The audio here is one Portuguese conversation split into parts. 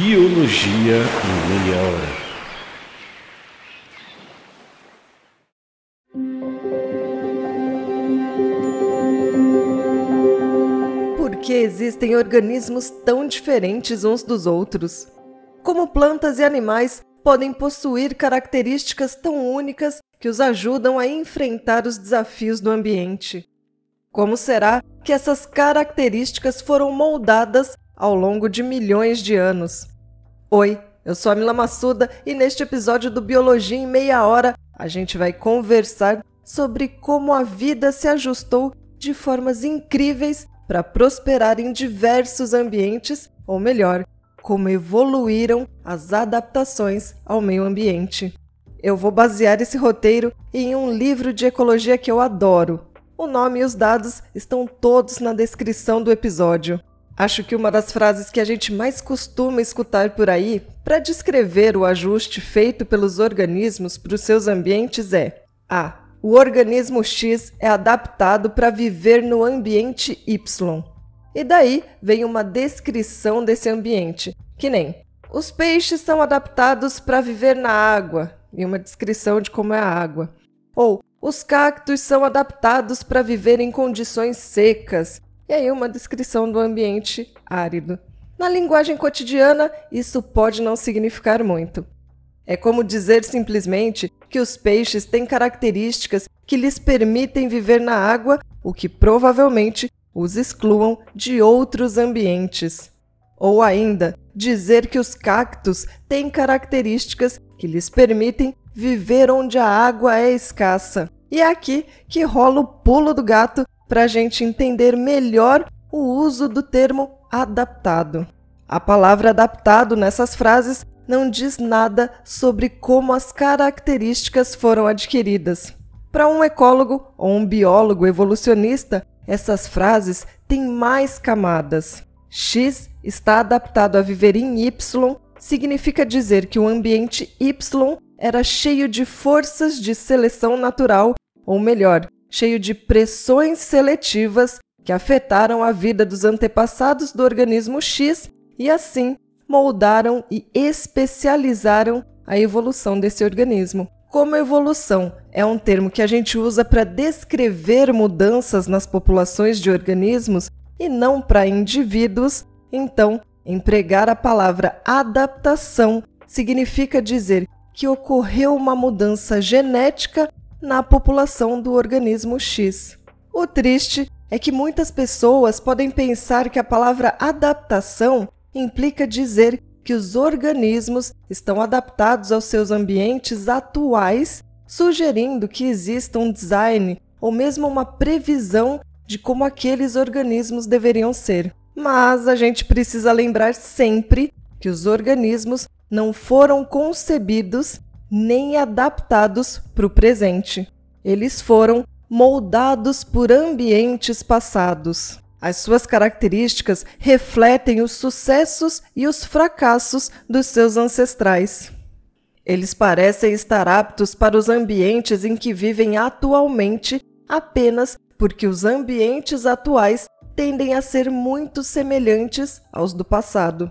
Biologia em Meia Hora. Por que existem organismos tão diferentes uns dos outros? Como plantas e animais podem possuir características tão únicas que os ajudam a enfrentar os desafios do ambiente? Como será que essas características foram moldadas ao longo de milhões de anos? Oi, eu sou a Mila Massuda e neste episódio do Biologia em Meia Hora a gente vai conversar sobre como a vida se ajustou de formas incríveis para prosperar em diversos ambientes, ou melhor, como evoluíram as adaptações ao meio ambiente. Eu vou basear esse roteiro em um livro de ecologia que eu adoro. O nome e os dados estão todos na descrição do episódio. Acho que uma das frases que a gente mais costuma escutar por aí para descrever o ajuste feito pelos organismos para os seus ambientes é: A. O organismo X é adaptado para viver no ambiente Y. E daí vem uma descrição desse ambiente, que nem os peixes são adaptados para viver na água, e uma descrição de como é a água. Ou os cactos são adaptados para viver em condições secas, e aí uma descrição do ambiente árido. Na linguagem cotidiana, isso pode não significar muito. É como dizer simplesmente que os peixes têm características que lhes permitem viver na água, o que provavelmente os excluam de outros ambientes. Ou ainda, dizer que os cactos têm características que lhes permitem viver onde a água é escassa. E é aqui que rola o pulo do gato para a gente entender melhor o uso do termo adaptado. A palavra adaptado nessas frases não diz nada sobre como as características foram adquiridas. Para um ecólogo ou um biólogo evolucionista, essas frases têm mais camadas. X está adaptado a viver em Y significa dizer que o ambiente Y era cheio de forças de seleção natural, ou melhor, cheio de pressões seletivas que afetaram a vida dos antepassados do organismo X e assim moldaram e especializaram a evolução desse organismo. Como evolução é um termo que a gente usa para descrever mudanças nas populações de organismos e não para indivíduos, então empregar a palavra adaptação significa dizer que ocorreu uma mudança genética na população do organismo X. O triste é que muitas pessoas podem pensar que a palavra adaptação implica dizer que os organismos estão adaptados aos seus ambientes atuais, sugerindo que exista um design ou mesmo uma previsão de como aqueles organismos deveriam ser. Mas a gente precisa lembrar sempre que os organismos não foram concebidos nem adaptados para o presente. Eles foram moldados por ambientes passados. As suas características refletem os sucessos e os fracassos dos seus ancestrais. Eles parecem estar aptos para os ambientes em que vivem atualmente apenas porque os ambientes atuais tendem a ser muito semelhantes aos do passado.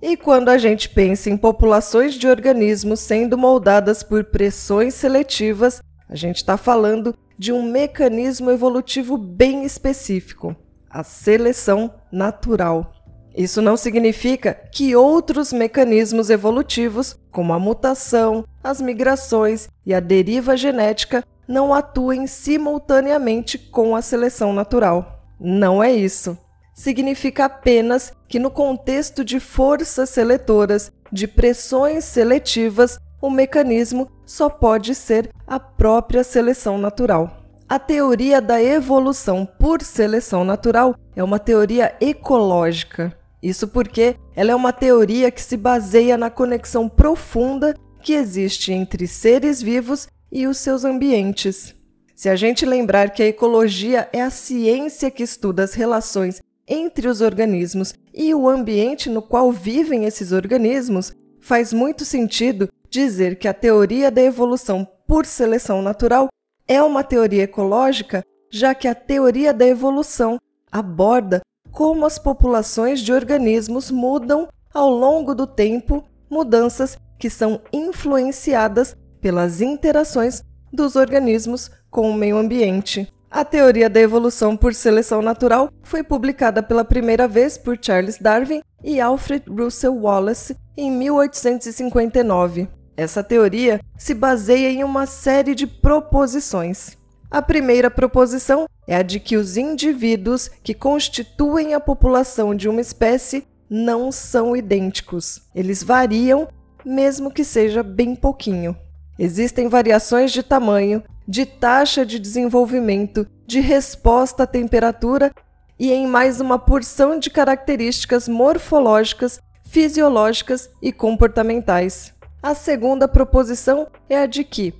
E quando a gente pensa em populações de organismos sendo moldadas por pressões seletivas, a gente está falando de um mecanismo evolutivo bem específico, a seleção natural. Isso não significa que outros mecanismos evolutivos, como a mutação, as migrações e a deriva genética, não atuem simultaneamente com a seleção natural. Não é isso significa apenas que, no contexto de forças seletoras, de pressões seletivas, o mecanismo só pode ser a própria seleção natural. A teoria da evolução por seleção natural é uma teoria ecológica. Isso porque ela é uma teoria que se baseia na conexão profunda que existe entre seres vivos e os seus ambientes. Se a gente lembrar que a ecologia é a ciência que estuda as relações entre os organismos e o ambiente no qual vivem esses organismos, faz muito sentido dizer que a teoria da evolução por seleção natural é uma teoria ecológica, já que a teoria da evolução aborda como as populações de organismos mudam ao longo do tempo, mudanças que são influenciadas pelas interações dos organismos com o meio ambiente. A teoria da evolução por seleção natural foi publicada pela primeira vez por Charles Darwin e Alfred Russel Wallace em 1859. Essa teoria se baseia em uma série de proposições. A primeira proposição é a de que os indivíduos que constituem a população de uma espécie não são idênticos. Eles variam, mesmo que seja bem pouquinho. Existem variações de tamanho, de taxa de desenvolvimento, de resposta à temperatura e em mais uma porção de características morfológicas, fisiológicas e comportamentais. A segunda proposição é a de que,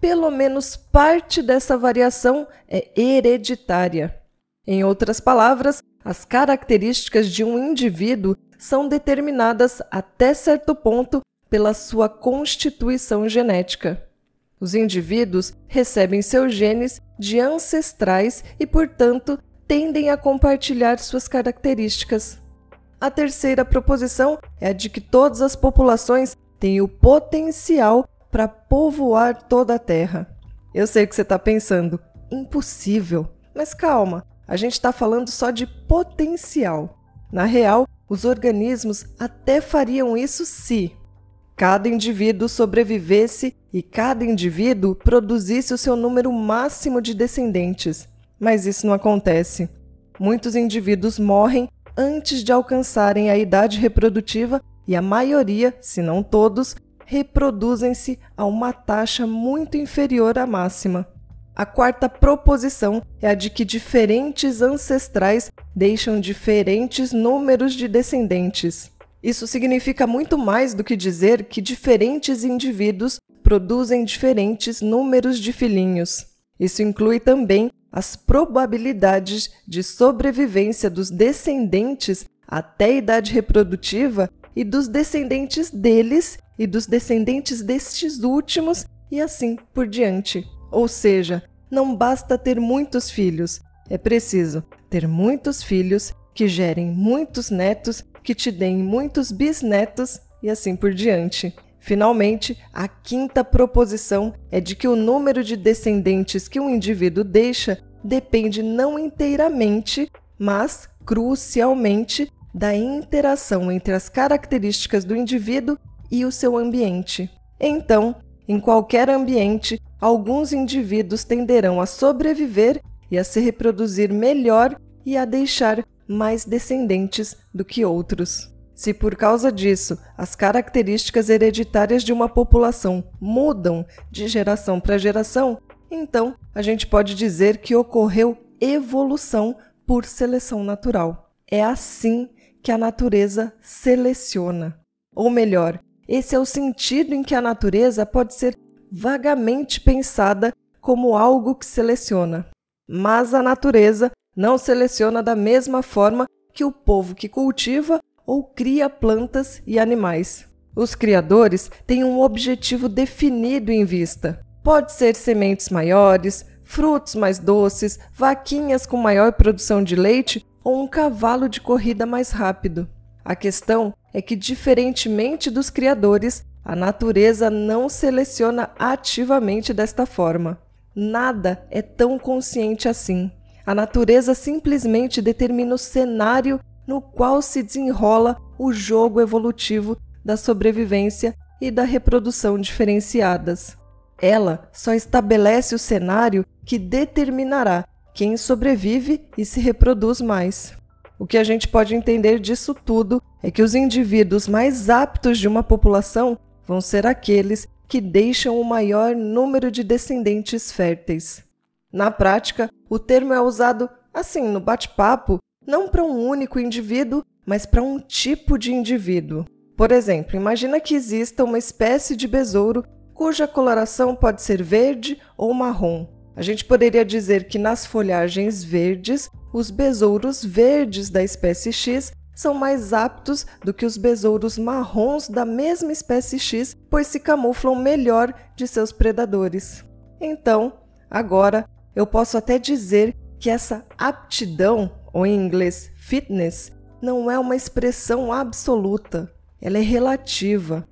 pelo menos parte dessa variação é hereditária. Em outras palavras, as características de um indivíduo são determinadas até certo ponto pela sua constituição genética. Os indivíduos recebem seus genes de ancestrais e, portanto, tendem a compartilhar suas características. A terceira proposição é a de que todas as populações têm o potencial para povoar toda a Terra. Eu sei o que você está pensando, impossível. Mas calma, a gente está falando só de potencial. Na real, os organismos até fariam isso se cada indivíduo sobrevivesse e cada indivíduo produzisse o seu número máximo de descendentes. Mas isso não acontece. Muitos indivíduos morrem antes de alcançarem a idade reprodutiva e a maioria, se não todos, reproduzem-se a uma taxa muito inferior à máxima. A quarta proposição é a de que diferentes ancestrais deixam diferentes números de descendentes. Isso significa muito mais do que dizer que diferentes indivíduos produzem diferentes números de filhinhos. Isso inclui também as probabilidades de sobrevivência dos descendentes até a idade reprodutiva e dos descendentes deles e dos descendentes destes últimos e assim por diante. Ou seja, não basta ter muitos filhos, é preciso ter muitos filhos que gerem muitos netos, que te deem muitos bisnetos e assim por diante. Finalmente, a quinta proposição é de que o número de descendentes que um indivíduo deixa depende não inteiramente, mas crucialmente da interação entre as características do indivíduo e o seu ambiente. Então, em qualquer ambiente, alguns indivíduos tenderão a sobreviver e a se reproduzir melhor e a deixar mais descendentes do que outros. Se por causa disso as características hereditárias de uma população mudam de geração para geração, então a gente pode dizer que ocorreu evolução por seleção natural. É assim que a natureza seleciona. Ou melhor, esse é o sentido em que a natureza pode ser vagamente pensada como algo que seleciona. Mas a natureza não seleciona da mesma forma que o povo que cultiva ou cria plantas e animais. Os criadores têm um objetivo definido em vista. Pode ser sementes maiores, frutos mais doces, vaquinhas com maior produção de leite ou um cavalo de corrida mais rápido. A questão é que, diferentemente dos criadores, a natureza não seleciona ativamente desta forma. Nada é tão consciente assim. A natureza simplesmente determina o cenário no qual se desenrola o jogo evolutivo da sobrevivência e da reprodução diferenciadas. Ela só estabelece o cenário que determinará quem sobrevive e se reproduz mais. O que a gente pode entender disso tudo é que os indivíduos mais aptos de uma população vão ser aqueles que deixam o maior número de descendentes férteis. Na prática, o termo é usado assim no bate-papo, não para um único indivíduo, mas para um tipo de indivíduo. Por exemplo, imagina que exista uma espécie de besouro cuja coloração pode ser verde ou marrom. A gente poderia dizer que nas folhagens verdes os besouros verdes da espécie X são mais aptos do que os besouros marrons da mesma espécie X, pois se camuflam melhor de seus predadores. Então, agora eu posso até dizer que essa aptidão, ou em inglês fitness, não é uma expressão absoluta. ela é relativa.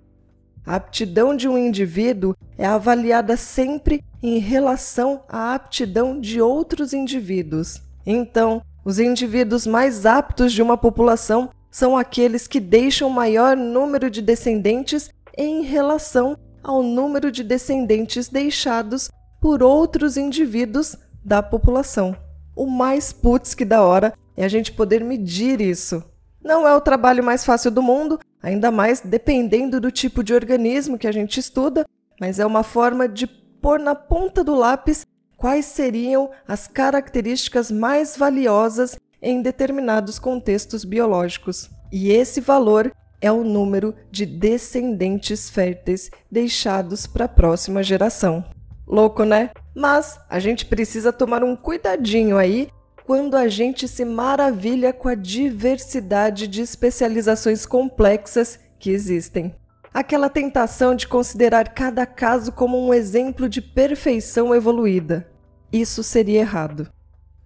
A aptidão de um indivíduo é avaliada sempre em relação à aptidão de outros indivíduos. Então, os indivíduos mais aptos de uma população são aqueles que deixam maior número de descendentes em relação ao número de descendentes deixados por outros indivíduos da população. O mais putz que da hora é a gente poder medir isso. Não é o trabalho mais fácil do mundo, ainda mais dependendo do tipo de organismo que a gente estuda, mas é uma forma de pôr na ponta do lápis quais seriam as características mais valiosas em determinados contextos biológicos. E esse valor é o número de descendentes férteis deixados para a próxima geração. Louco, né? Mas a gente precisa tomar um cuidadinho aí quando a gente se maravilha com a diversidade de especializações complexas que existem. Aquela tentação de considerar cada caso como um exemplo de perfeição evoluída. Isso seria errado.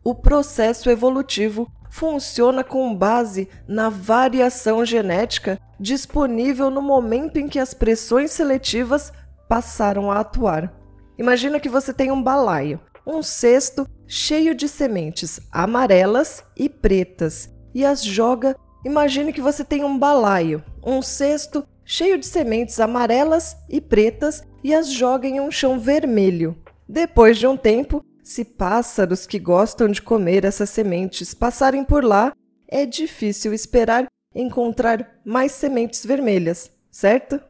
O processo evolutivo funciona com base na variação genética disponível no momento em que as pressões seletivas passaram a atuar. Imagina que você tem um balaio, um cesto cheio de sementes amarelas e pretas e as joga. Imagine que você tem um balaio, um cesto cheio de sementes amarelas e pretas e as joga em um chão vermelho. Depois de um tempo, se pássaros que gostam de comer essas sementes passarem por lá, é difícil esperar encontrar mais sementes vermelhas, certo?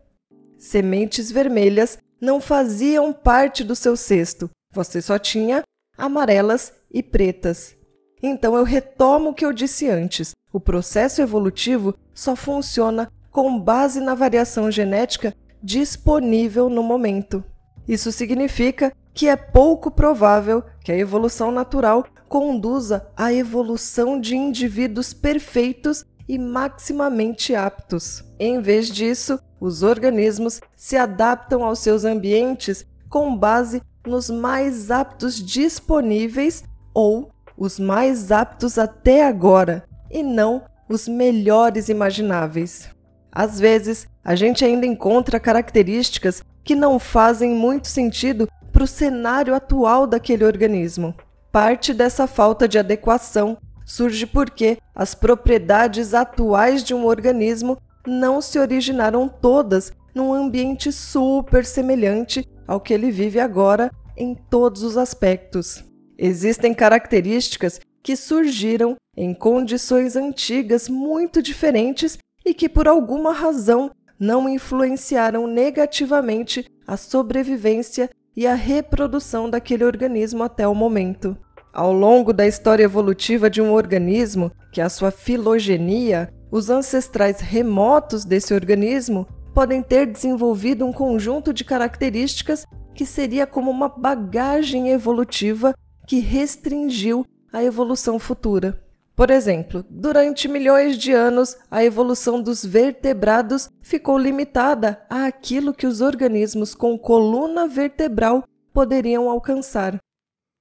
Sementes vermelhas não faziam parte do seu cesto, você só tinha amarelas e pretas. Então eu retomo o que eu disse antes: o processo evolutivo só funciona com base na variação genética disponível no momento. Isso significa que é pouco provável que a evolução natural conduza à evolução de indivíduos perfeitos e maximamente aptos. Em vez disso, os organismos se adaptam aos seus ambientes com base nos mais aptos disponíveis ou os mais aptos até agora, e não os melhores imagináveis. Às vezes, a gente ainda encontra características que não fazem muito sentido para o cenário atual daquele organismo. Parte dessa falta de adequação surge porque as propriedades atuais de um organismo não se originaram todas num ambiente super semelhante ao que ele vive agora em todos os aspectos. Existem características que surgiram em condições antigas muito diferentes e que, por alguma razão, não influenciaram negativamente a sobrevivência e a reprodução daquele organismo até o momento. Ao longo da história evolutiva de um organismo, que é a sua filogenia, os ancestrais remotos desse organismo podem ter desenvolvido um conjunto de características que seria como uma bagagem evolutiva que restringiu a evolução futura. Por exemplo, durante milhões de anos, a evolução dos vertebrados ficou limitada àquilo que os organismos com coluna vertebral poderiam alcançar.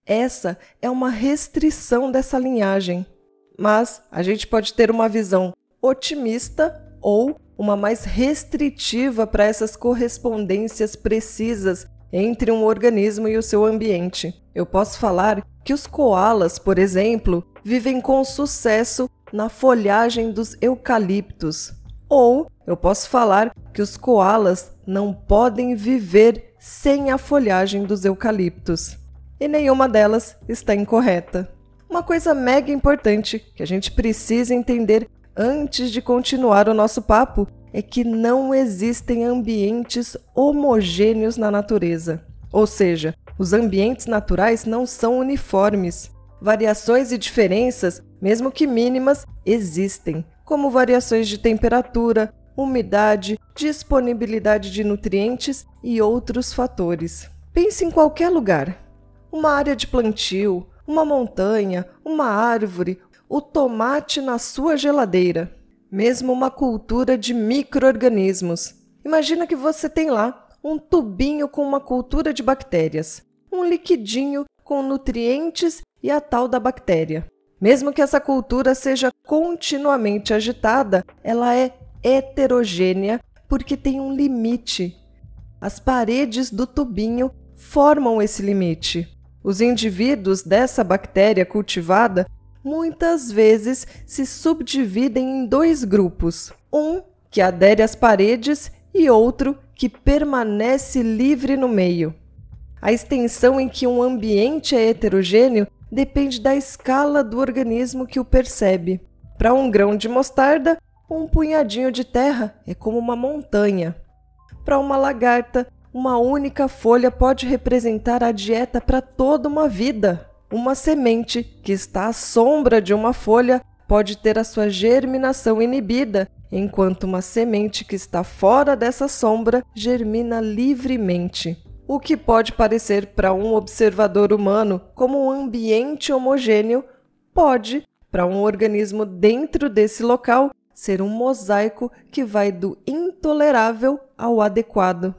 Essa é uma restrição dessa linhagem. Mas a gente pode ter uma visão otimista ou uma mais restritiva para essas correspondências precisas entre um organismo e o seu ambiente. Eu posso falar que os koalas, por exemplo, vivem com sucesso na folhagem dos eucaliptos. Ou eu posso falar que os koalas não podem viver sem a folhagem dos eucaliptos. E nenhuma delas está incorreta. Uma coisa mega importante que a gente precisa entender antes de continuar o nosso papo é que não existem ambientes homogêneos na natureza. Ou seja, os ambientes naturais não são uniformes. Variações e diferenças, mesmo que mínimas, existem, como variações de temperatura, umidade, disponibilidade de nutrientes e outros fatores. Pense em qualquer lugar: uma área de plantio, uma montanha, uma árvore, o tomate na sua geladeira, mesmo uma cultura de microorganismos. Imagina que você tem lá um tubinho com uma cultura de bactérias, um liquidinho com nutrientes e a tal da bactéria. Mesmo que essa cultura seja continuamente agitada, ela é heterogênea porque tem um limite. As paredes do tubinho formam esse limite. Os indivíduos dessa bactéria cultivada muitas vezes se subdividem em dois grupos: um que adere às paredes e outro que permanece livre no meio. A extensão em que um ambiente é heterogêneo depende da escala do organismo que o percebe. Para um grão de mostarda, um punhadinho de terra é como uma montanha. Para uma lagarta, uma única folha pode representar a dieta para toda uma vida. Uma semente que está à sombra de uma folha pode ter a sua germinação inibida, enquanto uma semente que está fora dessa sombra germina livremente. O que pode parecer para um observador humano como um ambiente homogêneo, pode, para um organismo dentro desse local, ser um mosaico que vai do intolerável ao adequado.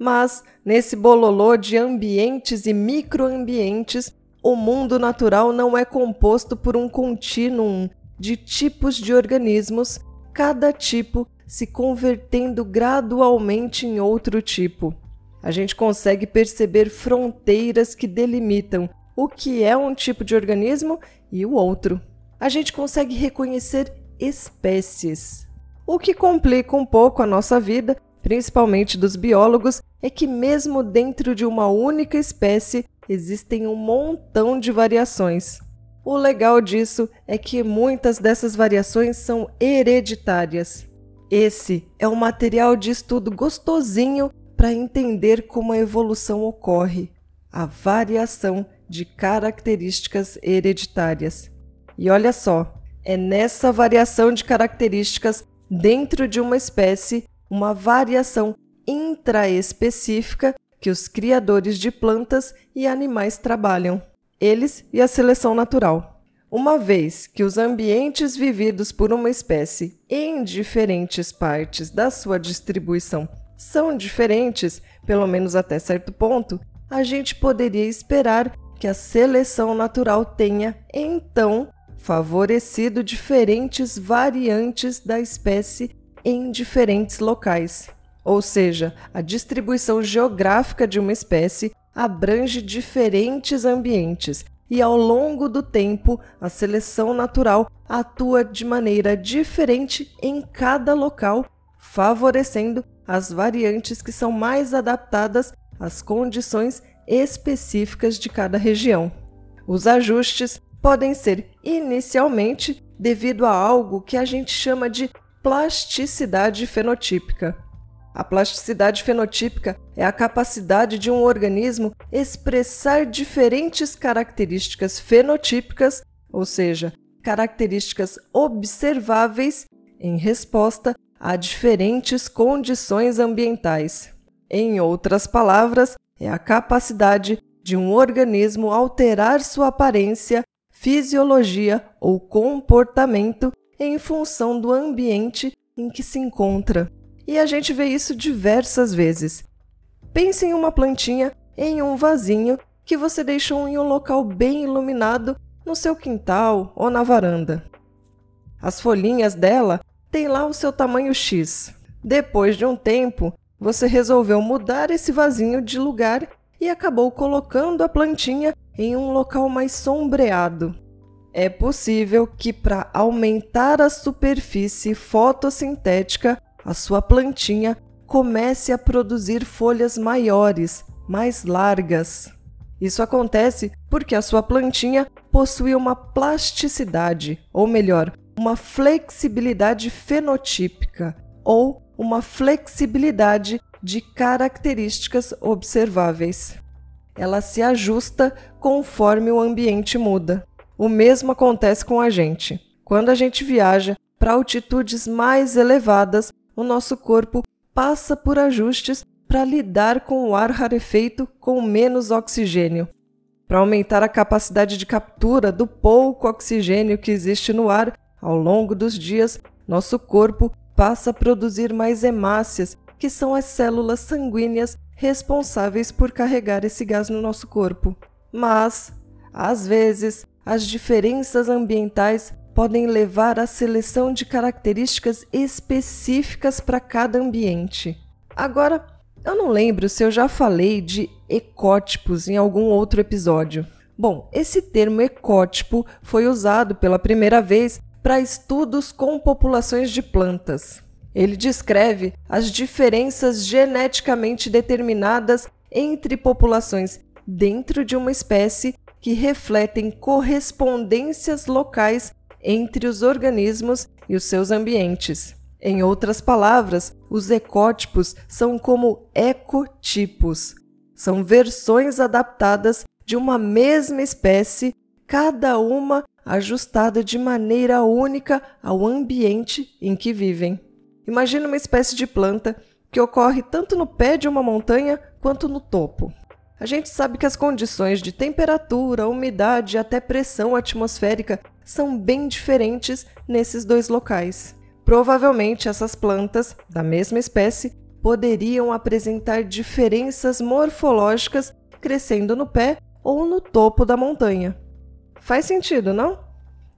Mas, nesse bololô de ambientes e microambientes, o mundo natural não é composto por um contínuo de tipos de organismos, cada tipo se convertendo gradualmente em outro tipo. A gente consegue perceber fronteiras que delimitam o que é um tipo de organismo e o outro. A gente consegue reconhecer espécies. O que complica um pouco a nossa vida, principalmente dos biólogos, é que, mesmo dentro de uma única espécie, existem um montão de variações. O legal disso é que muitas dessas variações são hereditárias. Esse é um material de estudo gostosinho para entender como a evolução ocorre, a variação de características hereditárias. E olha só, é nessa variação de características dentro de uma espécie, uma variação intraespecífica que os criadores de plantas e animais trabalham, eles e a seleção natural. Uma vez que os ambientes vividos por uma espécie em diferentes partes da sua distribuição são diferentes, pelo menos até certo ponto, a gente poderia esperar que a seleção natural tenha, então, favorecido diferentes variantes da espécie em diferentes locais. Ou seja, a distribuição geográfica de uma espécie abrange diferentes ambientes e, ao longo do tempo, a seleção natural atua de maneira diferente em cada local, favorecendo as variantes que são mais adaptadas às condições específicas de cada região. Os ajustes podem ser inicialmente devido a algo que a gente chama de plasticidade fenotípica. A plasticidade fenotípica é a capacidade de um organismo expressar diferentes características fenotípicas, ou seja, características observáveis, em resposta a diferentes condições ambientais. Em outras palavras, é a capacidade de um organismo alterar sua aparência, fisiologia ou comportamento em função do ambiente em que se encontra e a gente vê isso diversas vezes. Pense em uma plantinha em um vasinho que você deixou em um local bem iluminado no seu quintal ou na varanda. As folhinhas dela têm lá o seu tamanho X. Depois de um tempo, você resolveu mudar esse vasinho de lugar e acabou colocando a plantinha em um local mais sombreado. É possível que, para aumentar a superfície fotossintética, a sua plantinha comece a produzir folhas maiores, mais largas. Isso acontece porque a sua plantinha possui uma plasticidade, ou melhor, uma flexibilidade fenotípica, ou uma flexibilidade de características observáveis. Ela se ajusta conforme o ambiente muda. O mesmo acontece com a gente. Quando a gente viaja para altitudes mais elevadas, o nosso corpo passa por ajustes para lidar com o ar rarefeito com menos oxigênio. Para aumentar a capacidade de captura do pouco oxigênio que existe no ar, ao longo dos dias, nosso corpo passa a produzir mais hemácias, que são as células sanguíneas responsáveis por carregar esse gás no nosso corpo. Mas, às vezes, as diferenças ambientais podem levar à seleção de características específicas para cada ambiente. Agora, eu não lembro se eu já falei de ecótipos em algum outro episódio. Bom, esse termo ecótipo foi usado pela primeira vez para estudos com populações de plantas. Ele descreve as diferenças geneticamente determinadas entre populações dentro de uma espécie que refletem correspondências locais entre os organismos e os seus ambientes. Em outras palavras, os ecótipos são como ecotipos. São versões adaptadas de uma mesma espécie, cada uma ajustada de maneira única ao ambiente em que vivem. Imagine uma espécie de planta que ocorre tanto no pé de uma montanha quanto no topo. A gente sabe que as condições de temperatura, umidade e até pressão atmosférica são bem diferentes nesses dois locais. Provavelmente essas plantas, da mesma espécie, poderiam apresentar diferenças morfológicas crescendo no pé ou no topo da montanha. Faz sentido, não?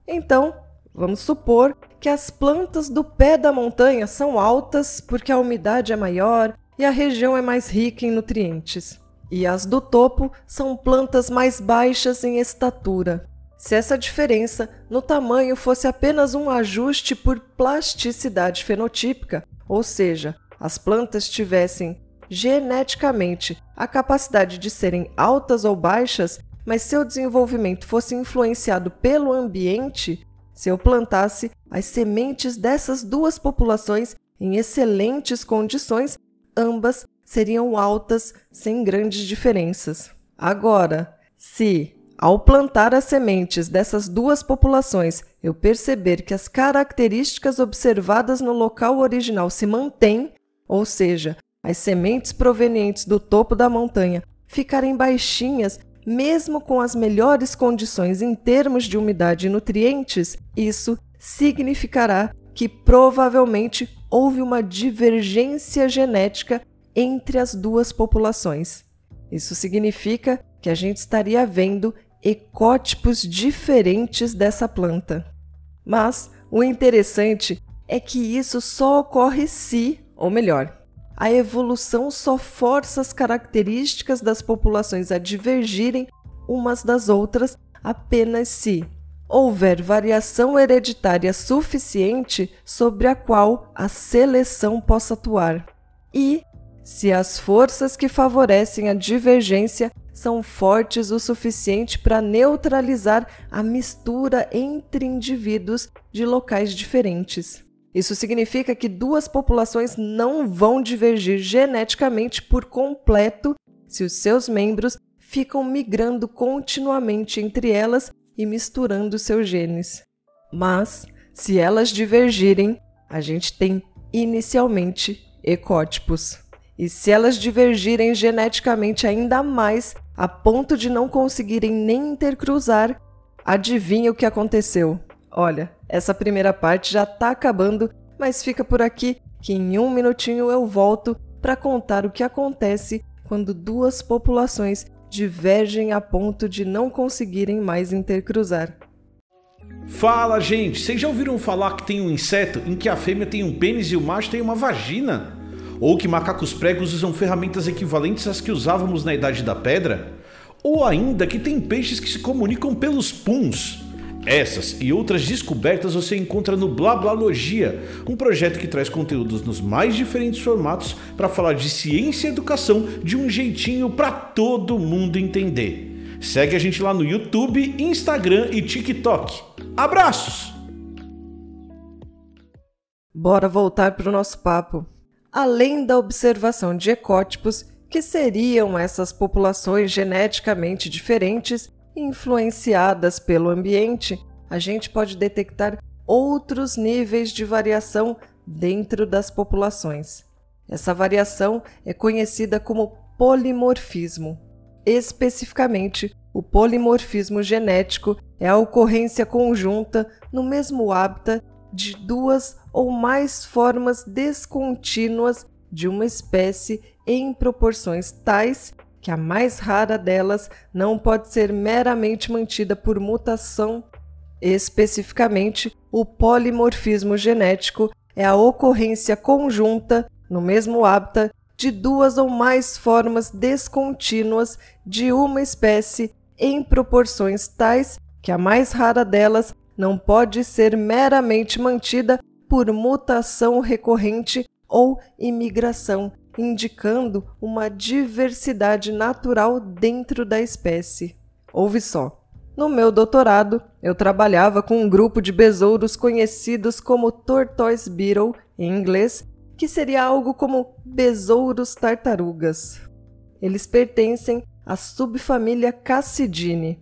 Então, vamos supor que as plantas do pé da montanha são altas porque a umidade é maior e a região é mais rica em nutrientes. E as do topo são plantas mais baixas em estatura. Se essa diferença no tamanho fosse apenas um ajuste por plasticidade fenotípica, ou seja, as plantas tivessem geneticamente a capacidade de serem altas ou baixas, mas seu desenvolvimento fosse influenciado pelo ambiente, se eu plantasse as sementes dessas duas populações em excelentes condições, ambas seriam altas sem grandes diferenças. Agora, se ao plantar as sementes dessas duas populações eu perceber que as características observadas no local original se mantêm, ou seja, as sementes provenientes do topo da montanha ficarem baixinhas mesmo com as melhores condições em termos de umidade e nutrientes, isso significará que provavelmente houve uma divergência genética entre as duas populações. Isso significa que a gente estaria vendo ecótipos diferentes dessa planta. Mas o interessante é que isso só ocorre se, ou melhor, a evolução só força as características das populações a divergirem umas das outras apenas se houver variação hereditária suficiente sobre a qual a seleção possa atuar e se as forças que favorecem a divergência são fortes o suficiente para neutralizar a mistura entre indivíduos de locais diferentes. Isso significa que duas populações não vão divergir geneticamente por completo se os seus membros ficam migrando continuamente entre elas e misturando seus genes. Mas, se elas divergirem, a gente tem inicialmente ecótipos. E se elas divergirem geneticamente ainda mais, a ponto de não conseguirem nem intercruzar, adivinha o que aconteceu? Olha, essa primeira parte já está acabando, mas fica por aqui que em um minutinho eu volto para contar o que acontece quando duas populações divergem a ponto de não conseguirem mais intercruzar. Fala, gente! Vocês já ouviram falar que tem um inseto em que a fêmea tem um pênis e o macho tem uma vagina? Ou que macacos pregos usam ferramentas equivalentes às que usávamos na Idade da Pedra? Ou ainda que tem peixes que se comunicam pelos puns? Essas e outras descobertas você encontra no Blablalogia, um projeto que traz conteúdos nos mais diferentes formatos para falar de ciência e educação de um jeitinho para todo mundo entender. Segue a gente lá no YouTube, Instagram e TikTok. Abraços! Bora voltar para o nosso papo. Além da observação de ecótipos, que seriam essas populações geneticamente diferentes, influenciadas pelo ambiente, a gente pode detectar outros níveis de variação dentro das populações. Essa variação é conhecida como polimorfismo. Especificamente, o polimorfismo genético é a ocorrência conjunta no mesmo hábitat de duas ou mais formas descontínuas de uma espécie em proporções tais que a mais rara delas não pode ser meramente mantida por mutação. Especificamente, o polimorfismo genético é a ocorrência conjunta, no mesmo hábitat, de duas ou mais formas descontínuas de uma espécie em proporções tais que a mais rara delas não pode ser meramente mantida por mutação recorrente ou imigração, indicando uma diversidade natural dentro da espécie. Ouve só. No meu doutorado, eu trabalhava com um grupo de besouros conhecidos como tortoise beetle em inglês, que seria algo como besouros tartarugas. Eles pertencem à subfamília Cassidine.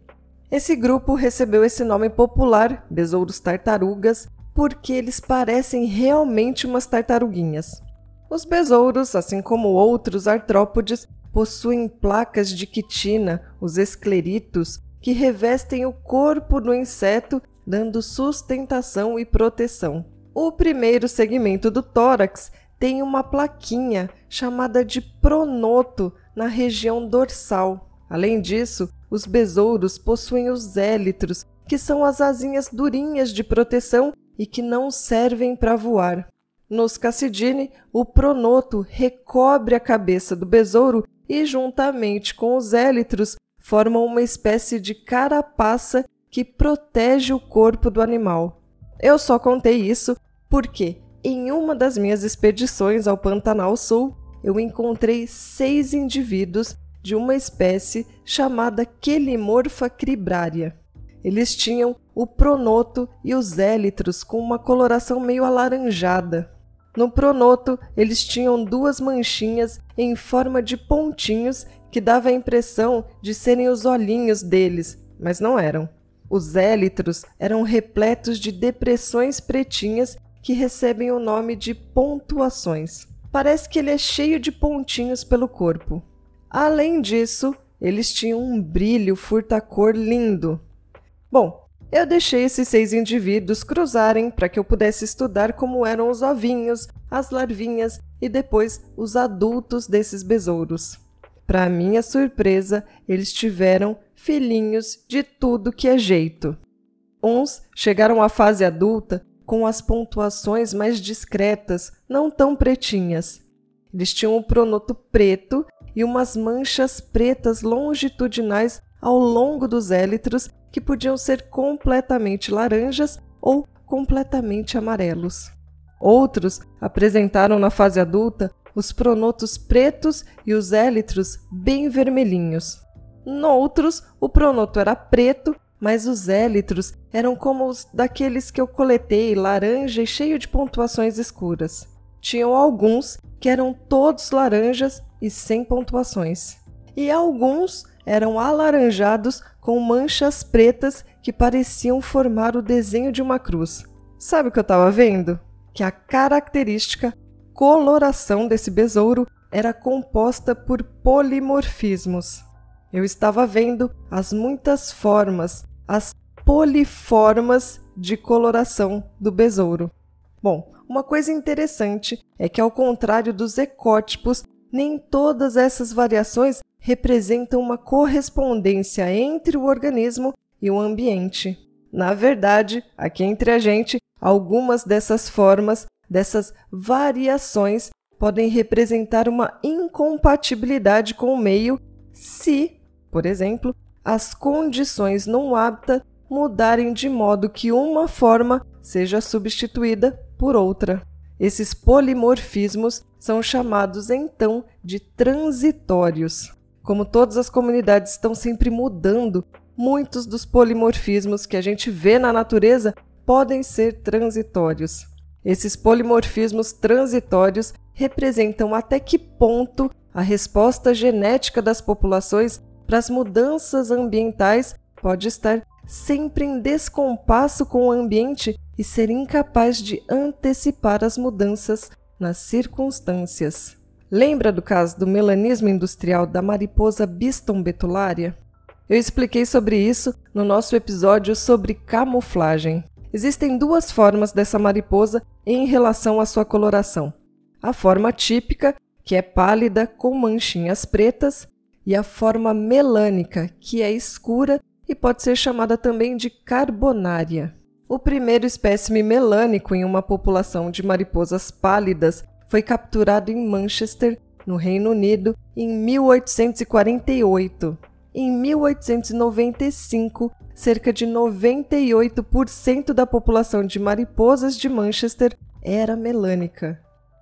Esse grupo recebeu esse nome popular, besouros tartarugas, porque eles parecem realmente umas tartaruguinhas. Os besouros, assim como outros artrópodes, possuem placas de quitina, os escleritos, que revestem o corpo do inseto, dando sustentação e proteção. O primeiro segmento do tórax tem uma plaquinha chamada de pronoto na região dorsal. Além disso, os besouros possuem os élitros, que são as asinhas durinhas de proteção e que não servem para voar. Nos Cassidine, o pronoto recobre a cabeça do besouro e, juntamente com os élitros, formam uma espécie de carapaça que protege o corpo do animal. Eu só contei isso porque, em uma das minhas expedições ao Pantanal Sul, eu encontrei seis indivíduos de uma espécie chamada Quelimorpha cribrária. Eles tinham o pronoto e os élitros com uma coloração meio alaranjada. No pronoto, eles tinham duas manchinhas em forma de pontinhos que dava a impressão de serem os olhinhos deles, mas não eram. Os élitros eram repletos de depressões pretinhas que recebem o nome de pontuações. Parece que ele é cheio de pontinhos pelo corpo. Além disso, eles tinham um brilho furtacor lindo. Bom, eu deixei esses seis indivíduos cruzarem para que eu pudesse estudar como eram os ovinhos, as larvinhas e depois os adultos desses besouros. Para minha surpresa, eles tiveram filhinhos de tudo que é jeito. Uns chegaram à fase adulta com as pontuações mais discretas, não tão pretinhas. Eles tinham um pronoto preto e umas manchas pretas longitudinais ao longo dos élitros que podiam ser completamente laranjas ou completamente amarelos. Outros apresentaram na fase adulta os pronotos pretos e os élitros bem vermelhinhos. Noutros, o pronoto era preto, mas os élitros eram como os daqueles que eu coletei, laranja e cheio de pontuações escuras. Tinham alguns que eram todos laranjas e sem pontuações. E alguns eram alaranjados com manchas pretas que pareciam formar o desenho de uma cruz. Sabe o que eu estava vendo? Que a característica coloração desse besouro era composta por polimorfismos. Eu estava vendo as muitas formas, as poliformas de coloração do besouro. Bom, uma coisa interessante é que, ao contrário dos ecótipos, nem todas essas variações representam uma correspondência entre o organismo e o ambiente. Na verdade, aqui entre a gente, algumas dessas formas dessas variações podem representar uma incompatibilidade com o meio se, por exemplo, as condições no hábitat mudarem de modo que uma forma seja substituída por outra. Esses polimorfismos são chamados então de transitórios. Como todas as comunidades estão sempre mudando, muitos dos polimorfismos que a gente vê na natureza podem ser transitórios. Esses polimorfismos transitórios representam até que ponto a resposta genética das populações para as mudanças ambientais pode estar sempre em descompasso com o ambiente e ser incapaz de antecipar as mudanças nas circunstâncias. Lembra do caso do melanismo industrial da mariposa Biston betulária? Eu expliquei sobre isso no nosso episódio sobre camuflagem. Existem duas formas dessa mariposa em relação à sua coloração: a forma típica, que é pálida com manchinhas pretas, e a forma melânica, que é escura e pode ser chamada também de carbonária. O primeiro espécime melânico em uma população de mariposas pálidas foi capturado em Manchester, no Reino Unido, em 1848. Em 1895, cerca de 98% da população de mariposas de Manchester era melânica.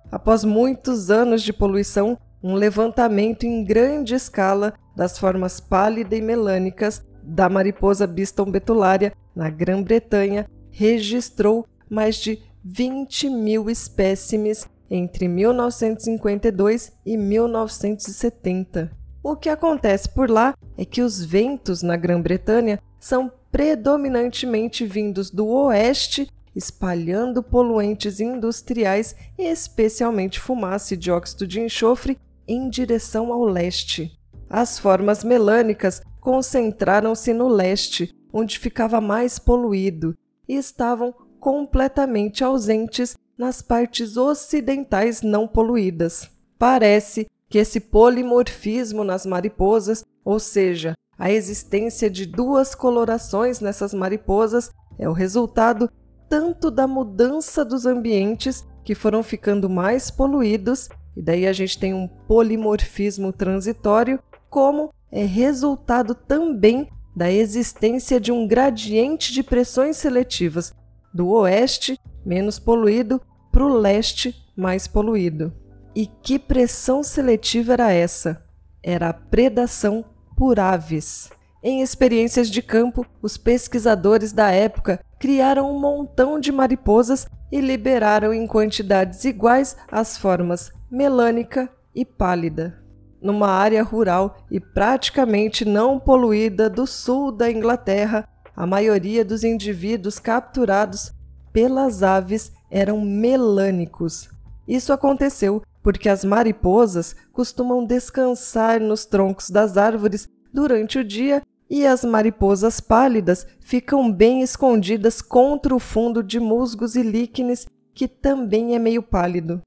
Após muitos anos de poluição, um levantamento em grande escala das formas pálida e melânicas da mariposa Biston betulária na Grã-Bretanha registrou mais de 20 mil espécimes entre 1952 e 1970. O que acontece por lá é que os ventos na Grã-Bretanha são predominantemente vindos do oeste, espalhando poluentes industriais, especialmente fumaça e dióxido de enxofre, em direção ao leste. As formas melânicas concentraram-se no leste, onde ficava mais poluído, e estavam completamente ausentes nas partes ocidentais não poluídas. Parece que esse polimorfismo nas mariposas, ou seja, a existência de duas colorações nessas mariposas, é o resultado tanto da mudança dos ambientes que foram ficando mais poluídos, e daí a gente tem um polimorfismo transitório, como é resultado também da existência de um gradiente de pressões seletivas do oeste, menos poluído, para o leste, mais poluído. E que pressão seletiva era essa? Era a predação por aves. Em experiências de campo, os pesquisadores da época criaram um montão de mariposas e liberaram em quantidades iguais as formas melânica e pálida numa área rural e praticamente não poluída do sul da Inglaterra, a maioria dos indivíduos capturados pelas aves eram melânicos. Isso aconteceu porque as mariposas costumam descansar nos troncos das árvores durante o dia e as mariposas pálidas ficam bem escondidas contra o fundo de musgos e líquenes, que também é meio pálido.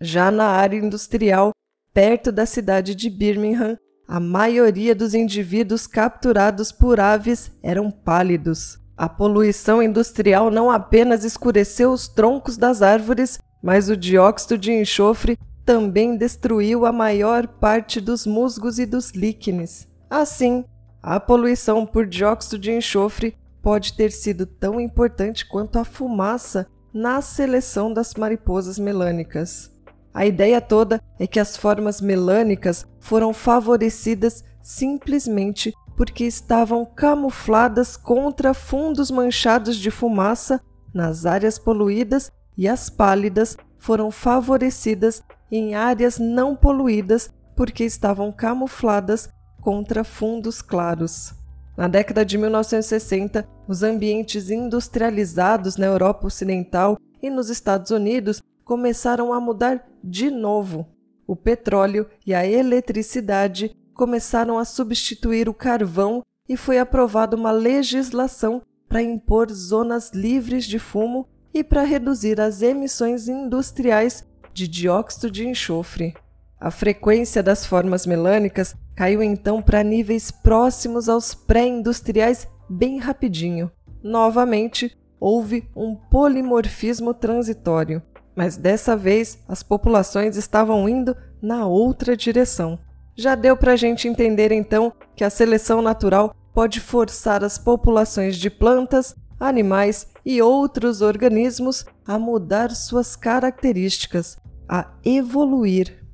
Já na área industrial, perto da cidade de Birmingham, a maioria dos indivíduos capturados por aves eram pálidos. A poluição industrial não apenas escureceu os troncos das árvores, mas o dióxido de enxofre também destruiu a maior parte dos musgos e dos líquenes. Assim, a poluição por dióxido de enxofre pode ter sido tão importante quanto a fumaça na seleção das mariposas melânicas. A ideia toda é que as formas melânicas foram favorecidas simplesmente porque estavam camufladas contra fundos manchados de fumaça nas áreas poluídas e as pálidas foram favorecidas em áreas não poluídas porque estavam camufladas contra fundos claros. Na década de 1960, os ambientes industrializados na Europa Ocidental e nos Estados Unidos começaram a mudar de novo. O petróleo e a eletricidade começaram a substituir o carvão e foi aprovada uma legislação para impor zonas livres de fumo e para reduzir as emissões industriais de dióxido de enxofre. A frequência das formas melânicas caiu então para níveis próximos aos pré-industriais bem rapidinho. Novamente, houve um polimorfismo transitório mas dessa vez as populações estavam indo na outra direção. Já deu para a gente entender então que a seleção natural pode forçar as populações de plantas, animais e outros organismos a mudar suas características, a evoluir.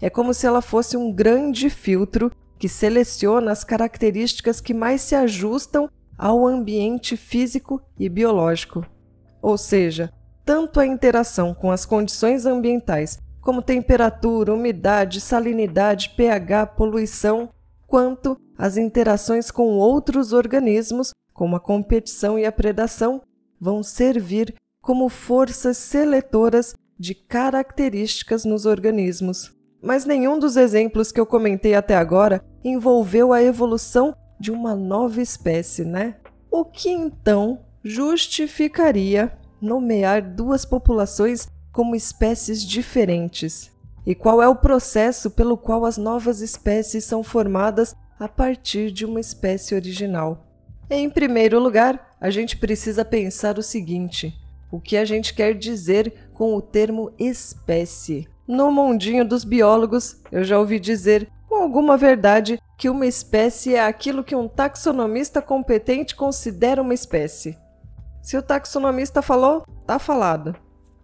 É como se ela fosse um grande filtro que seleciona as características que mais se ajustam ao ambiente físico e biológico. Ou seja, tanto a interação com as condições ambientais, como temperatura, umidade, salinidade, pH, poluição, quanto as interações com outros organismos, como a competição e a predação, vão servir como forças seletoras de características nos organismos. Mas nenhum dos exemplos que eu comentei até agora envolveu a evolução de uma nova espécie, né? O que então justificaria nomear duas populações como espécies diferentes? E qual é o processo pelo qual as novas espécies são formadas a partir de uma espécie original? Em primeiro lugar, a gente precisa pensar o seguinte: o que a gente quer dizer com o termo espécie? No mundinho dos biólogos, eu já ouvi dizer com alguma verdade que uma espécie é aquilo que um taxonomista competente considera uma espécie. Se o taxonomista falou, tá falado.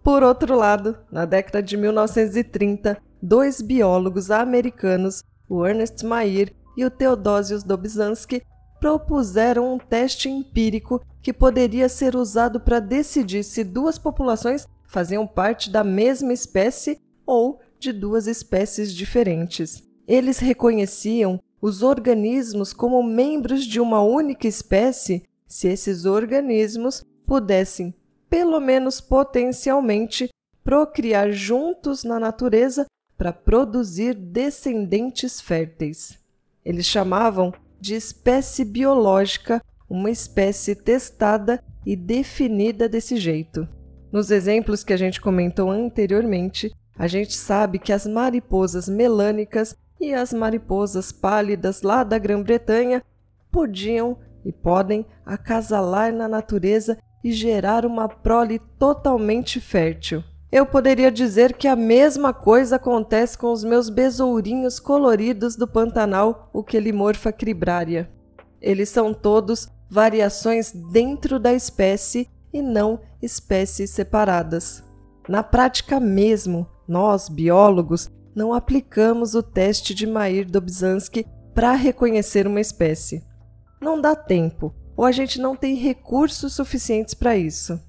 Por outro lado, na década de 1930, dois biólogos americanos, o Ernest Mayr e o Theodosius Dobzhansky, propuseram um teste empírico que poderia ser usado para decidir se duas populações faziam parte da mesma espécie ou de duas espécies diferentes. Eles reconheciam os organismos como membros de uma única espécie se esses organismos pudessem, pelo menos potencialmente, procriar juntos na natureza para produzir descendentes férteis. Eles chamavam de espécie biológica uma espécie testada e definida desse jeito. Nos exemplos que a gente comentou anteriormente, a gente sabe que as mariposas melânicas e as mariposas pálidas lá da Grã-Bretanha podiam e podem acasalar na natureza e gerar uma prole totalmente fértil. Eu poderia dizer que a mesma coisa acontece com os meus besourinhos coloridos do Pantanal, o Quelimorpha cribraria. Eles são todos variações dentro da espécie e não espécies separadas. Na prática mesmo, nós, biólogos, não aplicamos o teste de Mayer-Dobzhansky para reconhecer uma espécie. Não dá tempo, ou a gente não tem recursos suficientes para isso.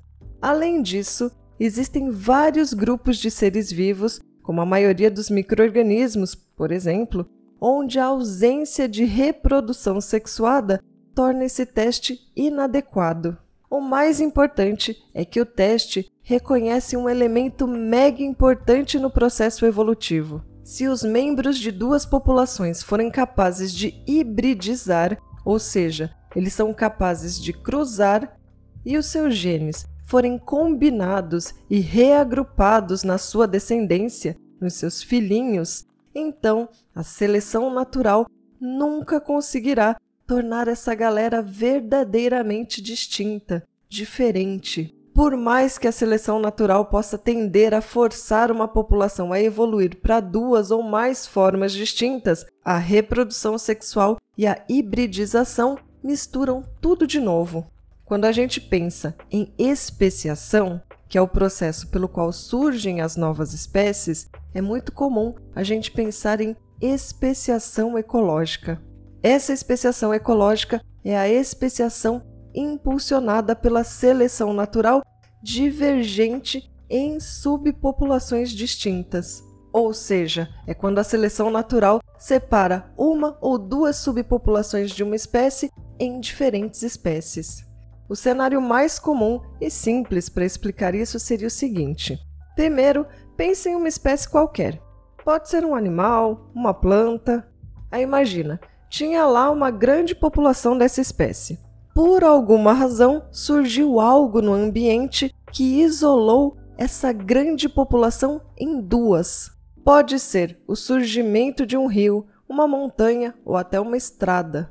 Além disso, existem vários grupos de seres vivos, como a maioria dos microorganismos, por exemplo, onde a ausência de reprodução sexuada torna esse teste inadequado. O mais importante é que o teste reconhece um elemento mega importante no processo evolutivo. Se os membros de duas populações forem capazes de hibridizar, ou seja, eles são capazes de cruzar, e os seus genes forem combinados e reagrupados na sua descendência, nos seus filhinhos, então a seleção natural nunca conseguirá tornar essa galera verdadeiramente distinta, diferente. Por mais que a seleção natural possa tender a forçar uma população a evoluir para duas ou mais formas distintas, a reprodução sexual e a hibridização misturam tudo de novo. Quando a gente pensa em especiação, que é o processo pelo qual surgem as novas espécies, é muito comum a gente pensar em especiação ecológica. Essa especiação ecológica é a especiação impulsionada pela seleção natural divergente em subpopulações distintas. Ou seja, é quando a seleção natural separa uma ou duas subpopulações de uma espécie em diferentes espécies. O cenário mais comum e simples para explicar isso seria o seguinte: primeiro, pense em uma espécie qualquer. Pode ser um animal, uma planta. Aí imagina, tinha lá uma grande população dessa espécie. Por alguma razão, surgiu algo no ambiente que isolou essa grande população em duas. Pode ser o surgimento de um rio, uma montanha ou até uma estrada.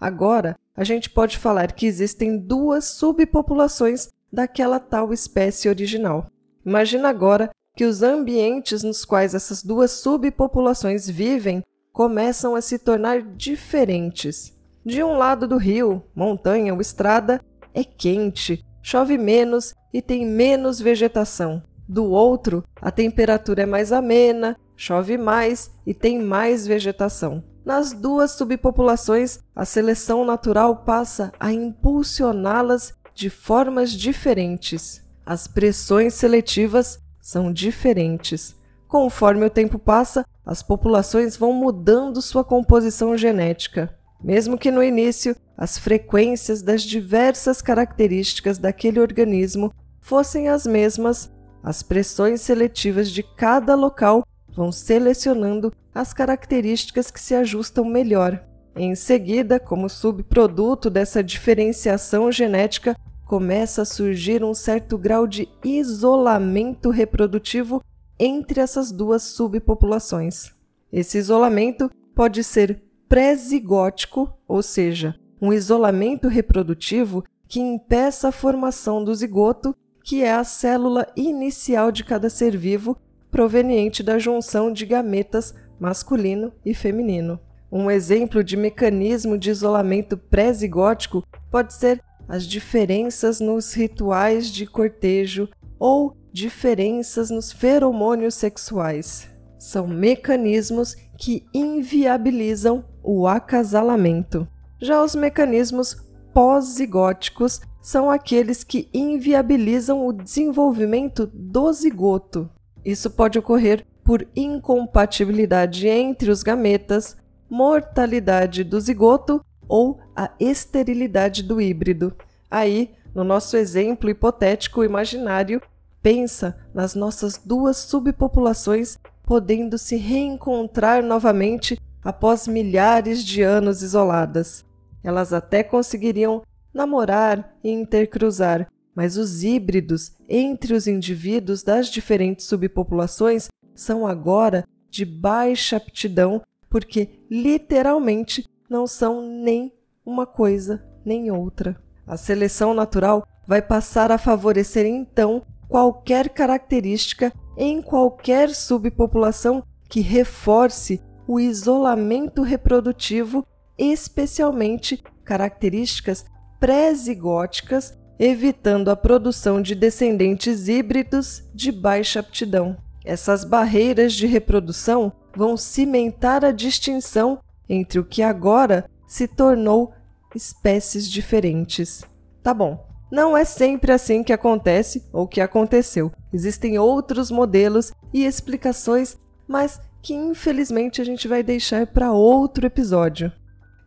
Agora, a gente pode falar que existem duas subpopulações daquela tal espécie original. Imagina agora que os ambientes nos quais essas duas subpopulações vivem começam a se tornar diferentes. De um lado do rio, montanha ou estrada, é quente, chove menos e tem menos vegetação. Do outro, a temperatura é mais amena, chove mais e tem mais vegetação. Nas duas subpopulações, a seleção natural passa a impulsioná-las de formas diferentes. As pressões seletivas são diferentes. Conforme o tempo passa, as populações vão mudando sua composição genética. Mesmo que no início as frequências das diversas características daquele organismo fossem as mesmas, as pressões seletivas de cada local vão selecionando as características que se ajustam melhor. Em seguida, como subproduto dessa diferenciação genética, começa a surgir um certo grau de isolamento reprodutivo entre essas duas subpopulações. Esse isolamento pode ser pré-zigótico, ou seja, um isolamento reprodutivo que impeça a formação do zigoto, que é a célula inicial de cada ser vivo, proveniente da junção de gametas masculino e feminino. Um exemplo de mecanismo de isolamento pré-zigótico pode ser as diferenças nos rituais de cortejo ou diferenças nos feromônios sexuais. São mecanismos que inviabilizam o acasalamento. Já os mecanismos pós-zigóticos são aqueles que inviabilizam o desenvolvimento do zigoto. Isso pode ocorrer por incompatibilidade entre os gametas, mortalidade do zigoto ou a esterilidade do híbrido. Aí, no nosso exemplo hipotético imaginário, pensa nas nossas duas subpopulações podendo se reencontrar novamente após milhares de anos isoladas. Elas até conseguiriam namorar e intercruzar, mas os híbridos entre os indivíduos das diferentes subpopulações são agora de baixa aptidão porque literalmente não são nem uma coisa nem outra. A seleção natural vai passar a favorecer então qualquer característica em qualquer subpopulação que reforce o isolamento reprodutivo, especialmente características pré-zigóticas, evitando a produção de descendentes híbridos de baixa aptidão. Essas barreiras de reprodução vão cimentar a distinção entre o que agora se tornou espécies diferentes. Tá bom, não é sempre assim que acontece ou que aconteceu. Existem outros modelos e explicações, mas que infelizmente a gente vai deixar para outro episódio.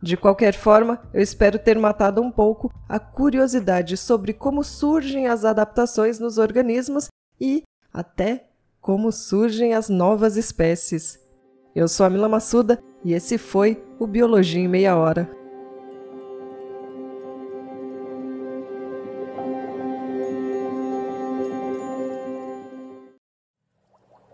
De qualquer forma, eu espero ter matado um pouco a curiosidade sobre como surgem as adaptações nos organismos e até como surgem as novas espécies. Eu sou a Mila Massuda e esse foi o Biologia em Meia Hora.